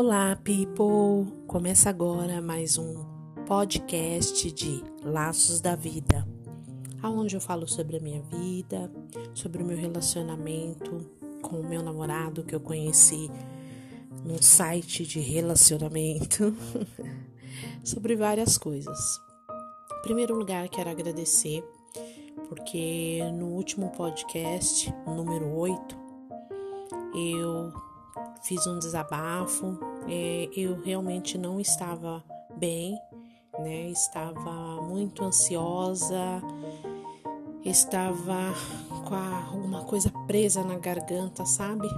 Olá, people! Começa agora mais um podcast de Laços da Vida, aonde eu falo sobre a minha vida, sobre o meu relacionamento com o meu namorado que eu conheci num site de relacionamento, sobre várias coisas. Em primeiro lugar, quero agradecer porque no último podcast, número 8, eu fiz um desabafo, é, eu realmente não estava bem, né? Estava muito ansiosa, estava com alguma coisa presa na garganta, sabe?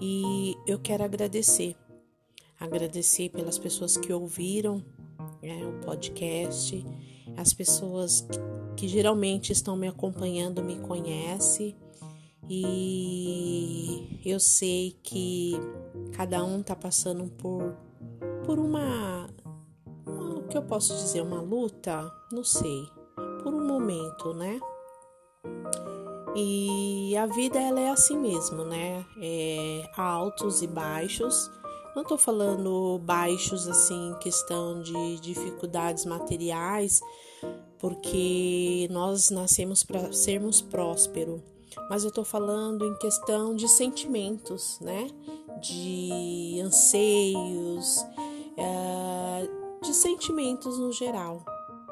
E eu quero agradecer, agradecer pelas pessoas que ouviram né, o podcast, as pessoas que, que geralmente estão me acompanhando me conhecem e eu sei que cada um tá passando por por uma, uma o que eu posso dizer, uma luta, não sei, por um momento, né? E a vida ela é assim mesmo, né? É altos e baixos. Não tô falando baixos assim, questão de dificuldades materiais, porque nós nascemos para sermos prósperos mas eu estou falando em questão de sentimentos, né? De anseios, é, de sentimentos no geral,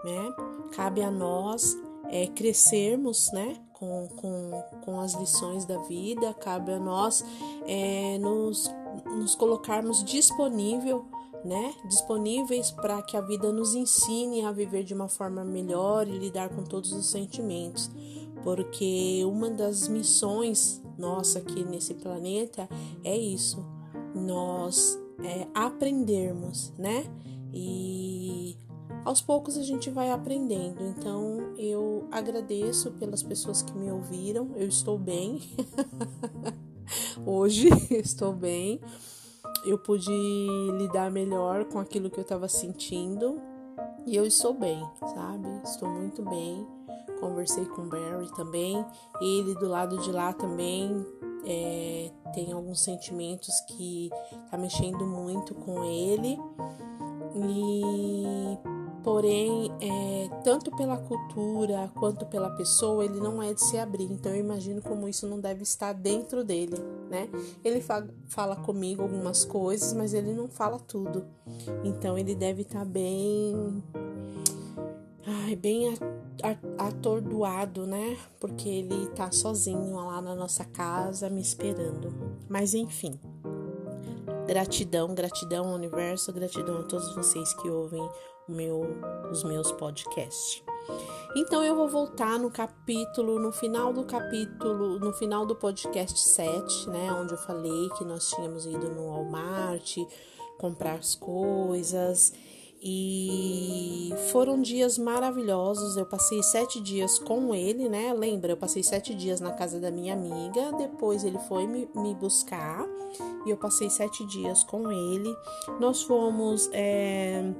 né? Cabe a nós é, crescermos, né? Com, com, com as lições da vida, cabe a nós é, nos, nos colocarmos disponível né, disponíveis para que a vida nos ensine a viver de uma forma melhor e lidar com todos os sentimentos porque uma das missões nossa aqui nesse planeta é isso, nós é, aprendermos, né? E aos poucos a gente vai aprendendo. Então eu agradeço pelas pessoas que me ouviram. Eu estou bem. Hoje estou bem. Eu pude lidar melhor com aquilo que eu estava sentindo. E eu estou bem, sabe? Estou muito bem conversei com o Barry também. Ele do lado de lá também é, tem alguns sentimentos que tá mexendo muito com ele. E porém, é, tanto pela cultura quanto pela pessoa, ele não é de se abrir. Então eu imagino como isso não deve estar dentro dele, né? Ele fa fala comigo algumas coisas, mas ele não fala tudo. Então ele deve estar bem, ai, bem atordoado, né? Porque ele tá sozinho lá na nossa casa me esperando. Mas enfim. Gratidão, gratidão ao universo, gratidão a todos vocês que ouvem meu, os meus podcasts. Então eu vou voltar no capítulo, no final do capítulo, no final do podcast 7, né, onde eu falei que nós tínhamos ido no Walmart comprar as coisas e foram dias maravilhosos. Eu passei sete dias com ele, né? Lembra, eu passei sete dias na casa da minha amiga. Depois ele foi me, me buscar e eu passei sete dias com ele. Nós fomos é,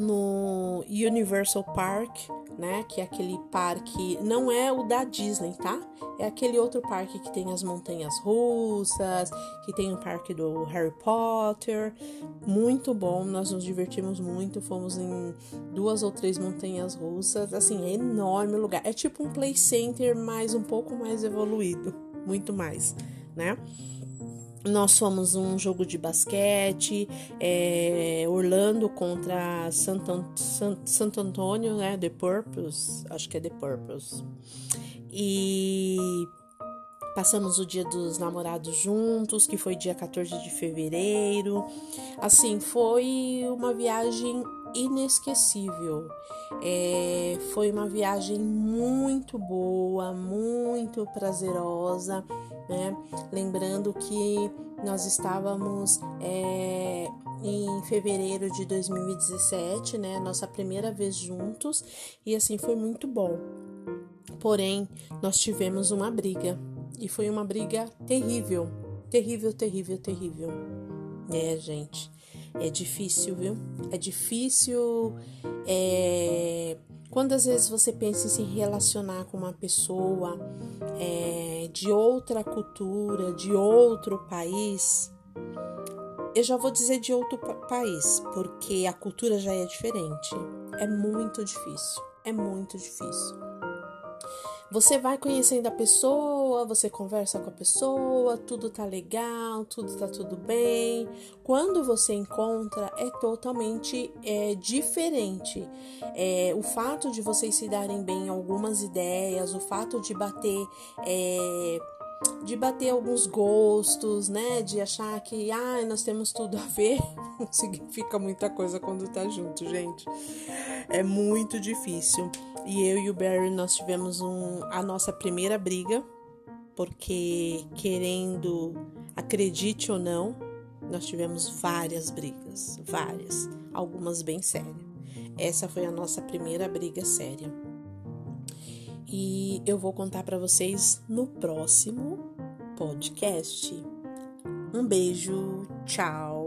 no Universal Park, né? Que é aquele parque, não é o da Disney, tá? É aquele outro parque que tem as montanhas russas, que tem o parque do Harry Potter. Muito bom, nós nos divertimos muito. Fomos em duas ou três montanhas russas. Assim, é enorme lugar. É tipo um play center, mas um pouco mais evoluído. Muito mais, né? Nós somos um jogo de basquete, é, Orlando contra Santo, Santo Antônio, né? The Purpose, acho que é The Purpose. E passamos o dia dos namorados juntos, que foi dia 14 de fevereiro. Assim, foi uma viagem inesquecível. É, foi uma viagem muito boa, muito prazerosa, né? Lembrando que nós estávamos é, em fevereiro de 2017, né? Nossa primeira vez juntos, e assim foi muito bom. Porém, nós tivemos uma briga e foi uma briga terrível, terrível, terrível, terrível. É, gente. É difícil, viu? É difícil. É... Quando às vezes você pensa em se relacionar com uma pessoa é, de outra cultura, de outro país, eu já vou dizer de outro país, porque a cultura já é diferente. É muito difícil, é muito difícil. Você vai conhecendo a pessoa, você conversa com a pessoa, tudo tá legal, tudo tá tudo bem. Quando você encontra, é totalmente é, diferente. É, o fato de vocês se darem bem em algumas ideias, o fato de bater. É, de bater alguns gostos, né? De achar que ah, nós temos tudo a ver, não significa muita coisa quando tá junto, gente. É muito difícil. E eu e o Barry nós tivemos um, a nossa primeira briga, porque querendo, acredite ou não, nós tivemos várias brigas, várias, algumas bem sérias. Essa foi a nossa primeira briga séria e eu vou contar para vocês no próximo podcast. Um beijo, tchau.